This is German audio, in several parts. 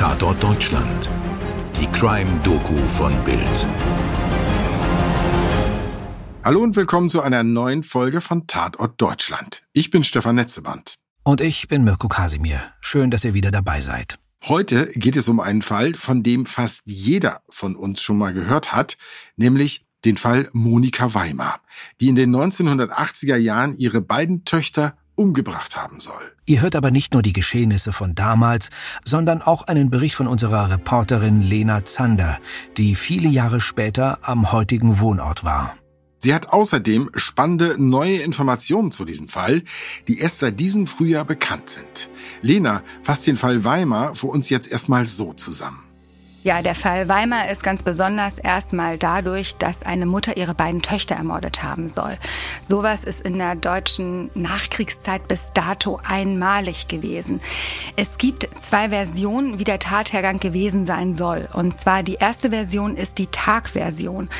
Tatort Deutschland. Die Crime-Doku von Bild. Hallo und willkommen zu einer neuen Folge von Tatort Deutschland. Ich bin Stefan Netzeband. Und ich bin Mirko Kasimir. Schön, dass ihr wieder dabei seid. Heute geht es um einen Fall, von dem fast jeder von uns schon mal gehört hat, nämlich den Fall Monika Weimar, die in den 1980er Jahren ihre beiden Töchter umgebracht haben soll. Ihr hört aber nicht nur die Geschehnisse von damals, sondern auch einen Bericht von unserer Reporterin Lena Zander, die viele Jahre später am heutigen Wohnort war. Sie hat außerdem spannende neue Informationen zu diesem Fall, die erst seit diesem Frühjahr bekannt sind. Lena fasst den Fall Weimar für uns jetzt erstmal so zusammen. Ja, der Fall Weimar ist ganz besonders erstmal dadurch, dass eine Mutter ihre beiden Töchter ermordet haben soll. Sowas ist in der deutschen Nachkriegszeit bis dato einmalig gewesen. Es gibt zwei Versionen, wie der Tathergang gewesen sein soll. Und zwar die erste Version ist die Tagversion.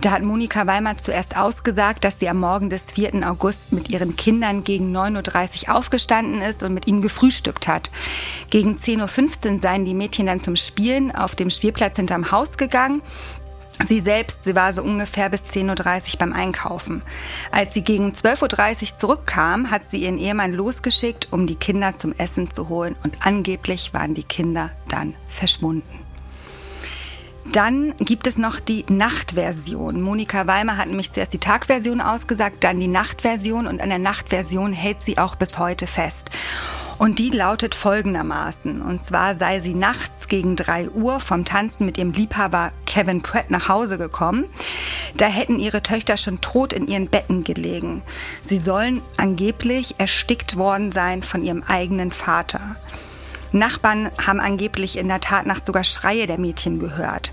Da hat Monika Weimar zuerst ausgesagt, dass sie am Morgen des 4. August mit ihren Kindern gegen 9.30 Uhr aufgestanden ist und mit ihnen gefrühstückt hat. Gegen 10.15 Uhr seien die Mädchen dann zum Spielen auf dem dem Spielplatz hinterm Haus gegangen. Sie selbst, sie war so ungefähr bis 10.30 Uhr beim Einkaufen. Als sie gegen 12.30 Uhr zurückkam, hat sie ihren Ehemann losgeschickt, um die Kinder zum Essen zu holen. Und angeblich waren die Kinder dann verschwunden. Dann gibt es noch die Nachtversion. Monika Weimer hat nämlich zuerst die Tagversion ausgesagt, dann die Nachtversion und an der Nachtversion hält sie auch bis heute fest. Und die lautet folgendermaßen. Und zwar sei sie nachts gegen drei Uhr vom Tanzen mit ihrem Liebhaber Kevin Pratt nach Hause gekommen. Da hätten ihre Töchter schon tot in ihren Betten gelegen. Sie sollen angeblich erstickt worden sein von ihrem eigenen Vater. Nachbarn haben angeblich in der Tatnacht sogar Schreie der Mädchen gehört.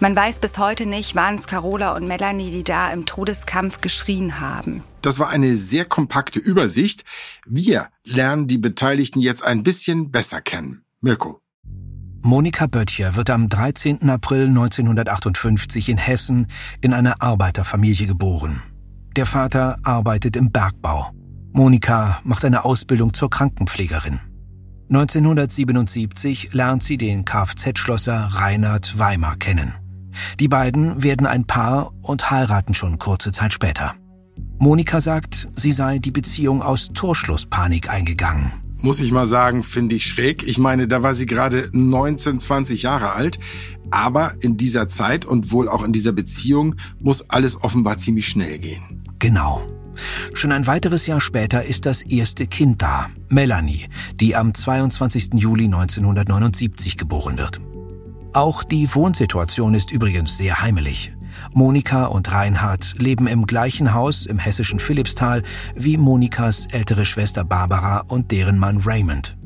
Man weiß bis heute nicht, waren es Carola und Melanie, die da im Todeskampf geschrien haben. Das war eine sehr kompakte Übersicht. Wir lernen die Beteiligten jetzt ein bisschen besser kennen. Mirko. Monika Böttcher wird am 13. April 1958 in Hessen in einer Arbeiterfamilie geboren. Der Vater arbeitet im Bergbau. Monika macht eine Ausbildung zur Krankenpflegerin. 1977 lernt sie den Kfz-Schlosser Reinhard Weimar kennen. Die beiden werden ein Paar und heiraten schon kurze Zeit später. Monika sagt, sie sei die Beziehung aus Torschlusspanik eingegangen. Muss ich mal sagen, finde ich schräg. Ich meine, da war sie gerade 19, 20 Jahre alt. Aber in dieser Zeit und wohl auch in dieser Beziehung muss alles offenbar ziemlich schnell gehen. Genau. Schon ein weiteres Jahr später ist das erste Kind da, Melanie, die am 22. Juli 1979 geboren wird. Auch die Wohnsituation ist übrigens sehr heimelig. Monika und Reinhard leben im gleichen Haus im hessischen Philippsthal wie Monikas ältere Schwester Barbara und deren Mann Raymond.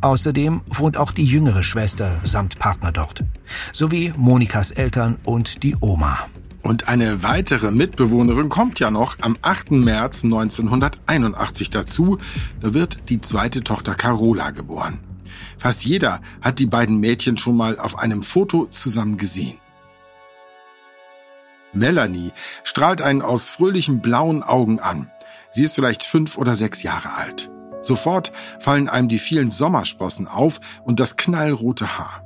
Außerdem wohnt auch die jüngere Schwester samt Partner dort, sowie Monikas Eltern und die Oma. Und eine weitere Mitbewohnerin kommt ja noch am 8. März 1981 dazu. Da wird die zweite Tochter Carola geboren. Fast jeder hat die beiden Mädchen schon mal auf einem Foto zusammen gesehen. Melanie strahlt einen aus fröhlichen blauen Augen an. Sie ist vielleicht fünf oder sechs Jahre alt. Sofort fallen einem die vielen Sommersprossen auf und das knallrote Haar.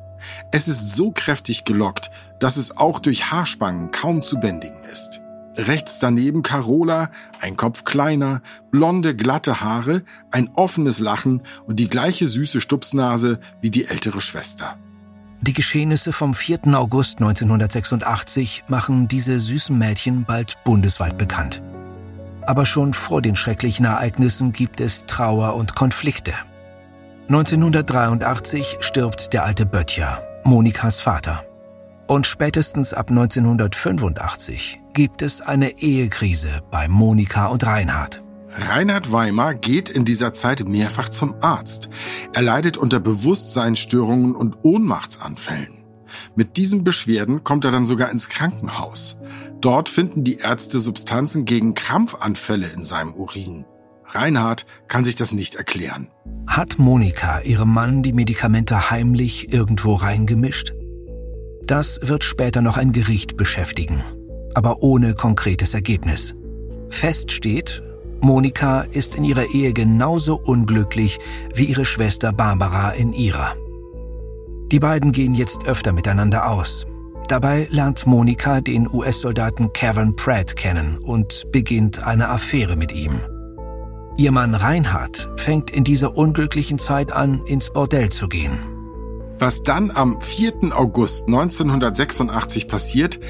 Es ist so kräftig gelockt, dass es auch durch Haarspangen kaum zu bändigen ist. Rechts daneben Carola, ein Kopf kleiner, blonde, glatte Haare, ein offenes Lachen und die gleiche süße Stupsnase wie die ältere Schwester. Die Geschehnisse vom 4. August 1986 machen diese süßen Mädchen bald bundesweit bekannt. Aber schon vor den schrecklichen Ereignissen gibt es Trauer und Konflikte. 1983 stirbt der alte Böttcher, Monikas Vater. Und spätestens ab 1985 gibt es eine Ehekrise bei Monika und Reinhard. Reinhard Weimar geht in dieser Zeit mehrfach zum Arzt. Er leidet unter Bewusstseinsstörungen und Ohnmachtsanfällen. Mit diesen Beschwerden kommt er dann sogar ins Krankenhaus. Dort finden die Ärzte Substanzen gegen Krampfanfälle in seinem Urin. Reinhard kann sich das nicht erklären. Hat Monika ihrem Mann die Medikamente heimlich irgendwo reingemischt? Das wird später noch ein Gericht beschäftigen, aber ohne konkretes Ergebnis. Fest steht, Monika ist in ihrer Ehe genauso unglücklich wie ihre Schwester Barbara in ihrer. Die beiden gehen jetzt öfter miteinander aus. Dabei lernt Monika den US-Soldaten Kevin Pratt kennen und beginnt eine Affäre mit ihm. Ihr Mann Reinhard fängt in dieser unglücklichen Zeit an, ins Bordell zu gehen. Was dann am 4. August 1986 passiert,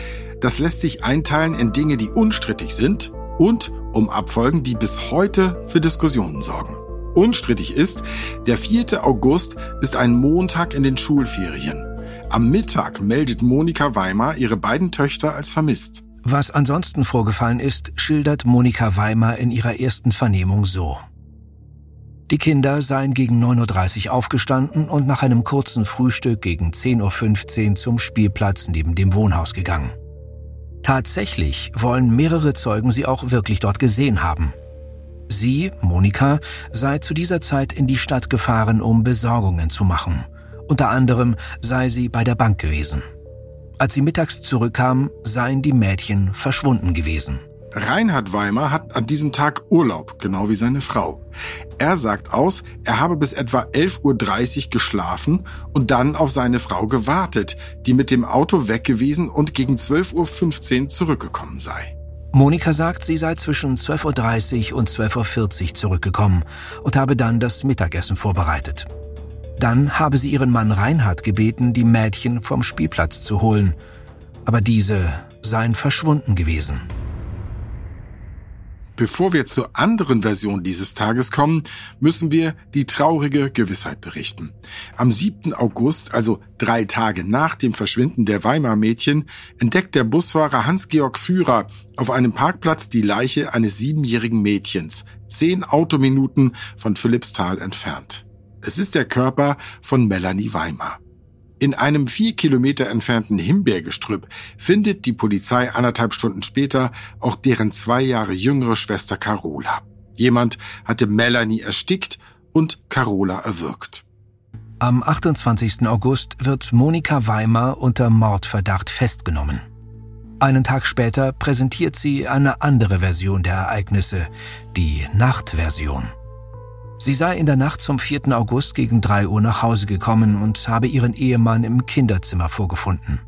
das lässt sich einteilen in Dinge, die unstrittig sind und um Abfolgen, die bis heute für Diskussionen sorgen. Unstrittig ist, der 4. August ist ein Montag in den Schulferien. Am Mittag meldet Monika Weimar ihre beiden Töchter als vermisst. Was ansonsten vorgefallen ist, schildert Monika Weimar in ihrer ersten Vernehmung so. Die Kinder seien gegen 9.30 Uhr aufgestanden und nach einem kurzen Frühstück gegen 10.15 Uhr zum Spielplatz neben dem Wohnhaus gegangen. Tatsächlich wollen mehrere Zeugen sie auch wirklich dort gesehen haben. Sie, Monika, sei zu dieser Zeit in die Stadt gefahren, um Besorgungen zu machen. Unter anderem sei sie bei der Bank gewesen. Als sie mittags zurückkam, seien die Mädchen verschwunden gewesen. Reinhard Weimar hat an diesem Tag Urlaub, genau wie seine Frau. Er sagt aus, er habe bis etwa 11.30 Uhr geschlafen und dann auf seine Frau gewartet, die mit dem Auto weg gewesen und gegen 12.15 Uhr zurückgekommen sei. Monika sagt, sie sei zwischen 12.30 Uhr und 12.40 Uhr zurückgekommen und habe dann das Mittagessen vorbereitet. Dann habe sie ihren Mann Reinhard gebeten, die Mädchen vom Spielplatz zu holen. Aber diese seien verschwunden gewesen. Bevor wir zur anderen Version dieses Tages kommen, müssen wir die traurige Gewissheit berichten. Am 7. August, also drei Tage nach dem Verschwinden der Weimar-Mädchen, entdeckt der Busfahrer Hans-Georg Führer auf einem Parkplatz die Leiche eines siebenjährigen Mädchens, zehn Autominuten von Philippsthal entfernt. Es ist der Körper von Melanie Weimar. In einem vier Kilometer entfernten Himbeergestrüpp findet die Polizei anderthalb Stunden später auch deren zwei Jahre jüngere Schwester Carola. Jemand hatte Melanie erstickt und Carola erwürgt. Am 28. August wird Monika Weimar unter Mordverdacht festgenommen. Einen Tag später präsentiert sie eine andere Version der Ereignisse, die Nachtversion. Sie sei in der Nacht zum 4. August gegen 3 Uhr nach Hause gekommen und habe ihren Ehemann im Kinderzimmer vorgefunden.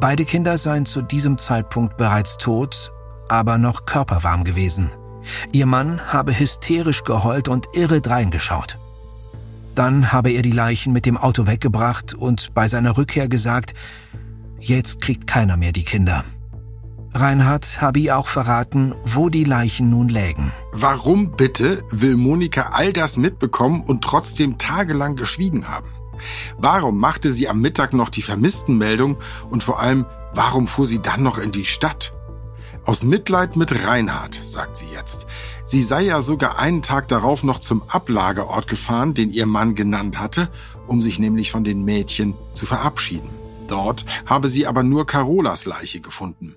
Beide Kinder seien zu diesem Zeitpunkt bereits tot, aber noch körperwarm gewesen. Ihr Mann habe hysterisch geheult und irre reingeschaut. Dann habe er die Leichen mit dem Auto weggebracht und bei seiner Rückkehr gesagt, jetzt kriegt keiner mehr die Kinder. Reinhard habe ihr auch verraten, wo die Leichen nun lägen. Warum bitte will Monika all das mitbekommen und trotzdem tagelang geschwiegen haben? Warum machte sie am Mittag noch die Vermisstenmeldung und vor allem, warum fuhr sie dann noch in die Stadt? Aus Mitleid mit Reinhard, sagt sie jetzt. Sie sei ja sogar einen Tag darauf noch zum Ablagerort gefahren, den ihr Mann genannt hatte, um sich nämlich von den Mädchen zu verabschieden. Dort habe sie aber nur Carolas Leiche gefunden.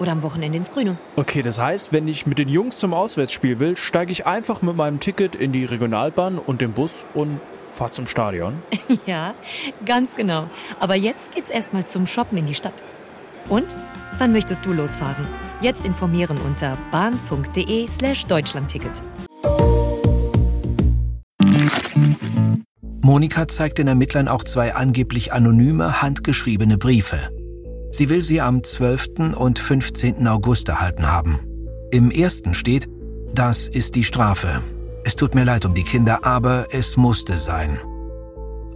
Oder am Wochenende ins Grüne. Okay, das heißt, wenn ich mit den Jungs zum Auswärtsspiel will, steige ich einfach mit meinem Ticket in die Regionalbahn und den Bus und fahre zum Stadion. ja, ganz genau. Aber jetzt geht's erstmal zum Shoppen in die Stadt. Und? Wann möchtest du losfahren? Jetzt informieren unter bahn.de slash Deutschlandticket. Monika zeigt den Ermittlern auch zwei angeblich anonyme, handgeschriebene Briefe. Sie will sie am 12. und 15. August erhalten haben. Im ersten steht, das ist die Strafe. Es tut mir leid um die Kinder, aber es musste sein.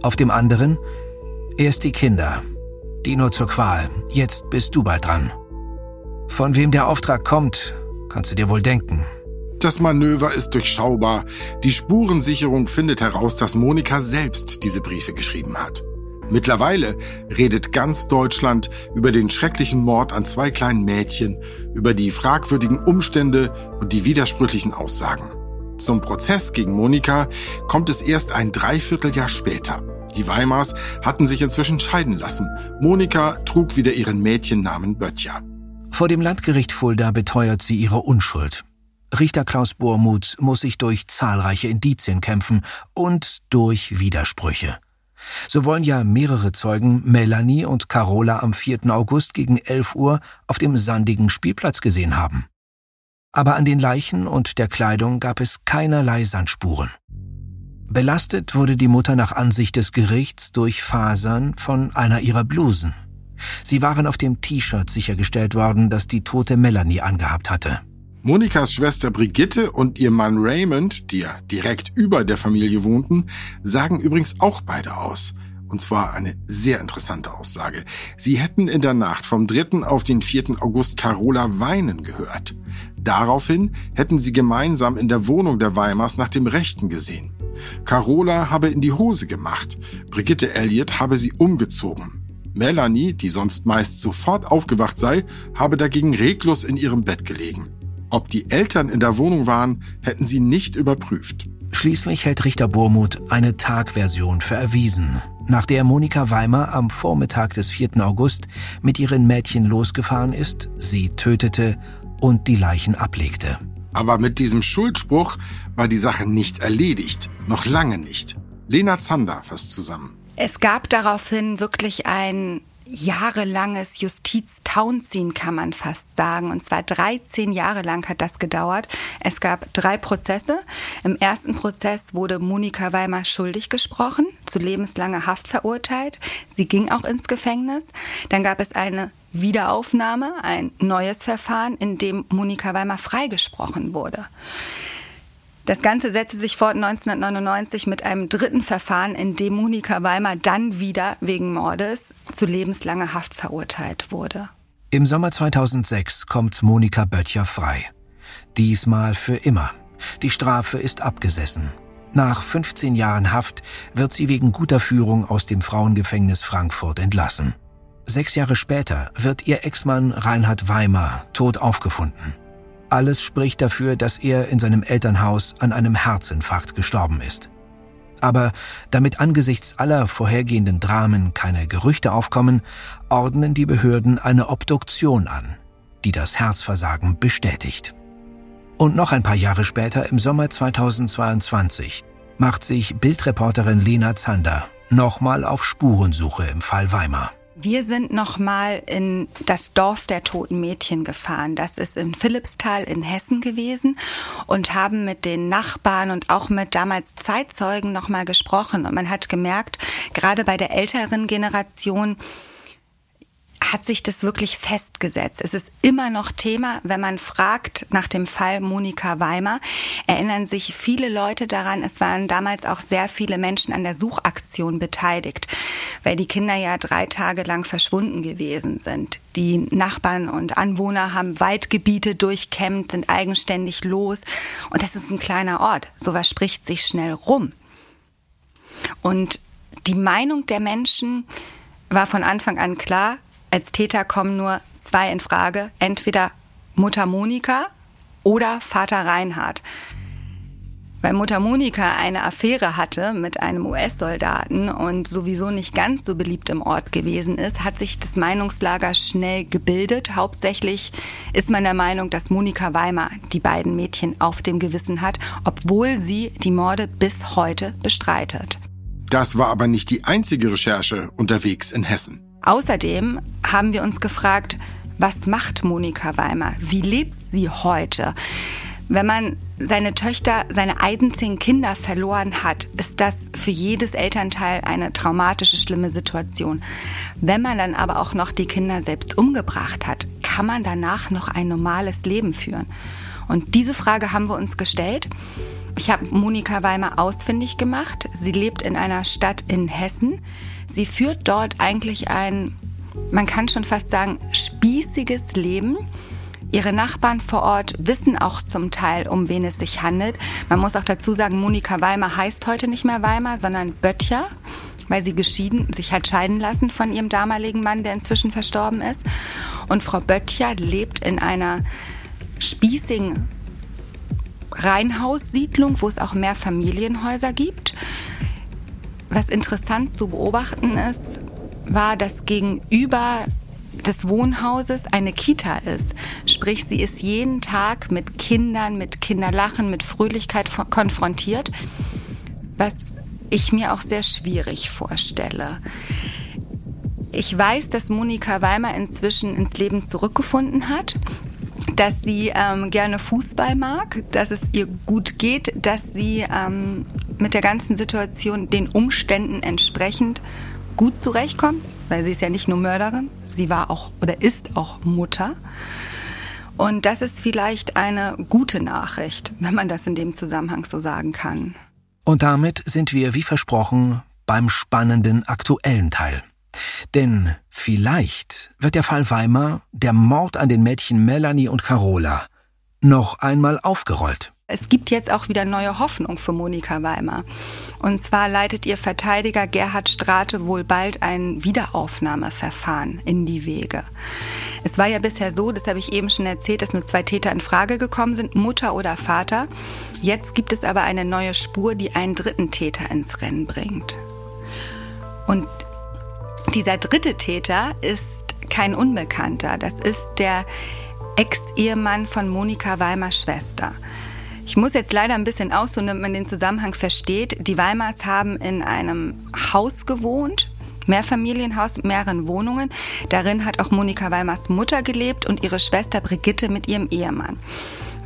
Auf dem anderen, erst die Kinder. Die nur zur Qual. Jetzt bist du bald dran. Von wem der Auftrag kommt, kannst du dir wohl denken. Das Manöver ist durchschaubar. Die Spurensicherung findet heraus, dass Monika selbst diese Briefe geschrieben hat. Mittlerweile redet ganz Deutschland über den schrecklichen Mord an zwei kleinen Mädchen, über die fragwürdigen Umstände und die widersprüchlichen Aussagen. Zum Prozess gegen Monika kommt es erst ein Dreivierteljahr später. Die Weimars hatten sich inzwischen scheiden lassen. Monika trug wieder ihren Mädchennamen Böttcher. Vor dem Landgericht Fulda beteuert sie ihre Unschuld. Richter Klaus Bormuth muss sich durch zahlreiche Indizien kämpfen und durch Widersprüche. So wollen ja mehrere Zeugen Melanie und Carola am 4. August gegen 11 Uhr auf dem sandigen Spielplatz gesehen haben. Aber an den Leichen und der Kleidung gab es keinerlei Sandspuren. Belastet wurde die Mutter nach Ansicht des Gerichts durch Fasern von einer ihrer Blusen. Sie waren auf dem T-Shirt sichergestellt worden, das die tote Melanie angehabt hatte. Monikas Schwester Brigitte und ihr Mann Raymond, die ja direkt über der Familie wohnten, sagen übrigens auch beide aus. Und zwar eine sehr interessante Aussage. Sie hätten in der Nacht vom 3. auf den 4. August Carola weinen gehört. Daraufhin hätten sie gemeinsam in der Wohnung der Weimars nach dem Rechten gesehen. Carola habe in die Hose gemacht. Brigitte Elliott habe sie umgezogen. Melanie, die sonst meist sofort aufgewacht sei, habe dagegen reglos in ihrem Bett gelegen. Ob die Eltern in der Wohnung waren, hätten sie nicht überprüft. Schließlich hält Richter Burmuth eine Tagversion für erwiesen, nach der Monika Weimer am Vormittag des 4. August mit ihren Mädchen losgefahren ist, sie tötete und die Leichen ablegte. Aber mit diesem Schuldspruch war die Sache nicht erledigt. Noch lange nicht. Lena Zander fasst zusammen. Es gab daraufhin wirklich ein jahrelanges Justiztaunziehen, kann man fast sagen. Und zwar 13 Jahre lang hat das gedauert. Es gab drei Prozesse. Im ersten Prozess wurde Monika Weimar schuldig gesprochen, zu lebenslanger Haft verurteilt. Sie ging auch ins Gefängnis. Dann gab es eine Wiederaufnahme, ein neues Verfahren, in dem Monika Weimar freigesprochen wurde. Das Ganze setzte sich fort 1999 mit einem dritten Verfahren, in dem Monika Weimar dann wieder wegen Mordes zu lebenslanger Haft verurteilt wurde. Im Sommer 2006 kommt Monika Böttcher frei. Diesmal für immer. Die Strafe ist abgesessen. Nach 15 Jahren Haft wird sie wegen guter Führung aus dem Frauengefängnis Frankfurt entlassen. Sechs Jahre später wird ihr Ex-Mann Reinhard Weimar tot aufgefunden. Alles spricht dafür, dass er in seinem Elternhaus an einem Herzinfarkt gestorben ist. Aber damit angesichts aller vorhergehenden Dramen keine Gerüchte aufkommen, ordnen die Behörden eine Obduktion an, die das Herzversagen bestätigt. Und noch ein paar Jahre später, im Sommer 2022, macht sich Bildreporterin Lena Zander nochmal auf Spurensuche im Fall Weimar. Wir sind nochmal in das Dorf der toten Mädchen gefahren. Das ist in Philippsthal in Hessen gewesen und haben mit den Nachbarn und auch mit damals Zeitzeugen nochmal gesprochen. Und man hat gemerkt, gerade bei der älteren Generation, hat sich das wirklich festgesetzt. Es ist immer noch Thema, wenn man fragt nach dem Fall Monika Weimer, erinnern sich viele Leute daran, es waren damals auch sehr viele Menschen an der Suchaktion beteiligt, weil die Kinder ja drei Tage lang verschwunden gewesen sind. Die Nachbarn und Anwohner haben Waldgebiete durchkämmt, sind eigenständig los und das ist ein kleiner Ort. Sowas spricht sich schnell rum. Und die Meinung der Menschen war von Anfang an klar, als Täter kommen nur zwei in Frage. Entweder Mutter Monika oder Vater Reinhard. Weil Mutter Monika eine Affäre hatte mit einem US-Soldaten und sowieso nicht ganz so beliebt im Ort gewesen ist, hat sich das Meinungslager schnell gebildet. Hauptsächlich ist man der Meinung, dass Monika Weimar die beiden Mädchen auf dem Gewissen hat, obwohl sie die Morde bis heute bestreitet. Das war aber nicht die einzige Recherche unterwegs in Hessen. Außerdem haben wir uns gefragt, was macht Monika Weimer? Wie lebt sie heute? Wenn man seine Töchter, seine einzigen Kinder verloren hat, ist das für jedes Elternteil eine traumatische, schlimme Situation. Wenn man dann aber auch noch die Kinder selbst umgebracht hat, kann man danach noch ein normales Leben führen? Und diese Frage haben wir uns gestellt. Ich habe Monika Weimer ausfindig gemacht. Sie lebt in einer Stadt in Hessen. Sie führt dort eigentlich ein, man kann schon fast sagen, spießiges Leben. Ihre Nachbarn vor Ort wissen auch zum Teil, um wen es sich handelt. Man muss auch dazu sagen, Monika Weimar heißt heute nicht mehr Weimar, sondern Böttcher, weil sie geschieden, sich hat scheiden lassen von ihrem damaligen Mann, der inzwischen verstorben ist. Und Frau Böttcher lebt in einer spießigen Reihenhaussiedlung, wo es auch mehr Familienhäuser gibt. Was interessant zu beobachten ist, war, dass gegenüber des Wohnhauses eine Kita ist. Sprich, sie ist jeden Tag mit Kindern, mit Kinderlachen, mit Fröhlichkeit konfrontiert, was ich mir auch sehr schwierig vorstelle. Ich weiß, dass Monika Weimer inzwischen ins Leben zurückgefunden hat, dass sie ähm, gerne Fußball mag, dass es ihr gut geht, dass sie ähm, mit der ganzen Situation den Umständen entsprechend gut zurechtkommt, weil sie ist ja nicht nur Mörderin, sie war auch oder ist auch Mutter. Und das ist vielleicht eine gute Nachricht, wenn man das in dem Zusammenhang so sagen kann. Und damit sind wir, wie versprochen, beim spannenden aktuellen Teil. Denn vielleicht wird der Fall Weimar, der Mord an den Mädchen Melanie und Carola, noch einmal aufgerollt. Es gibt jetzt auch wieder neue Hoffnung für Monika Weimar. Und zwar leitet ihr Verteidiger Gerhard Strate wohl bald ein Wiederaufnahmeverfahren in die Wege. Es war ja bisher so, das habe ich eben schon erzählt, dass nur zwei Täter in Frage gekommen sind, Mutter oder Vater. Jetzt gibt es aber eine neue Spur, die einen dritten Täter ins Rennen bringt. Und dieser dritte Täter ist kein Unbekannter. Das ist der Ex-Ehemann von Monika Weimars Schwester. Ich muss jetzt leider ein bisschen ausholen, damit man den Zusammenhang versteht. Die Weimars haben in einem Haus gewohnt, Mehrfamilienhaus mit mehreren Wohnungen. Darin hat auch Monika Weimars Mutter gelebt und ihre Schwester Brigitte mit ihrem Ehemann.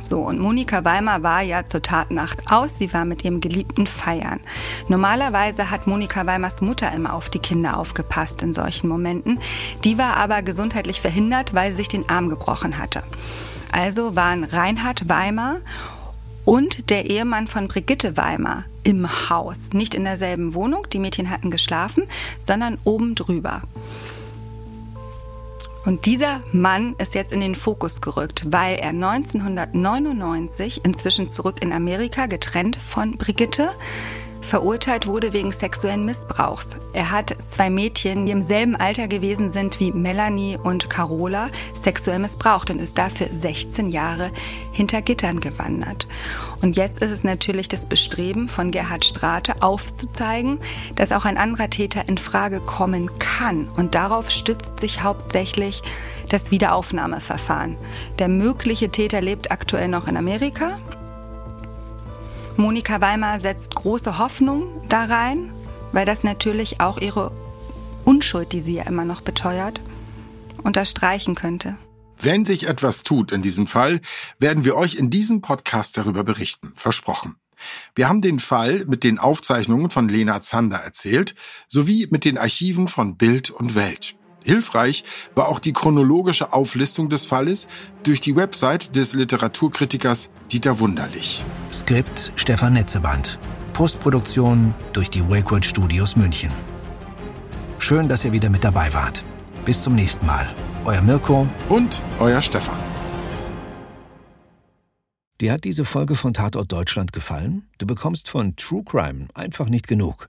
So, und Monika Weimar war ja zur Tatnacht aus. Sie war mit ihrem Geliebten feiern. Normalerweise hat Monika Weimars Mutter immer auf die Kinder aufgepasst in solchen Momenten. Die war aber gesundheitlich verhindert, weil sie sich den Arm gebrochen hatte. Also waren Reinhard Weimar und der Ehemann von Brigitte Weimar im Haus. Nicht in derselben Wohnung, die Mädchen hatten geschlafen, sondern oben drüber. Und dieser Mann ist jetzt in den Fokus gerückt, weil er 1999 inzwischen zurück in Amerika getrennt von Brigitte verurteilt wurde wegen sexuellen Missbrauchs. Er hat zwei Mädchen, die im selben Alter gewesen sind wie Melanie und Carola, sexuell missbraucht und ist dafür 16 Jahre hinter Gittern gewandert. Und jetzt ist es natürlich das Bestreben von Gerhard Strate aufzuzeigen, dass auch ein anderer Täter in Frage kommen kann. Und darauf stützt sich hauptsächlich das Wiederaufnahmeverfahren. Der mögliche Täter lebt aktuell noch in Amerika Monika Weimar setzt große Hoffnung da rein, weil das natürlich auch ihre Unschuld, die sie ja immer noch beteuert, unterstreichen könnte. Wenn sich etwas tut in diesem Fall, werden wir euch in diesem Podcast darüber berichten. Versprochen. Wir haben den Fall mit den Aufzeichnungen von Lena Zander erzählt, sowie mit den Archiven von Bild und Welt. Hilfreich war auch die chronologische Auflistung des Falles durch die Website des Literaturkritikers Dieter Wunderlich. Skript Stefan Netzeband. Postproduktion durch die Wakewood Studios München. Schön, dass ihr wieder mit dabei wart. Bis zum nächsten Mal. Euer Mirko und euer Stefan. Dir hat diese Folge von Tatort Deutschland gefallen? Du bekommst von True Crime einfach nicht genug.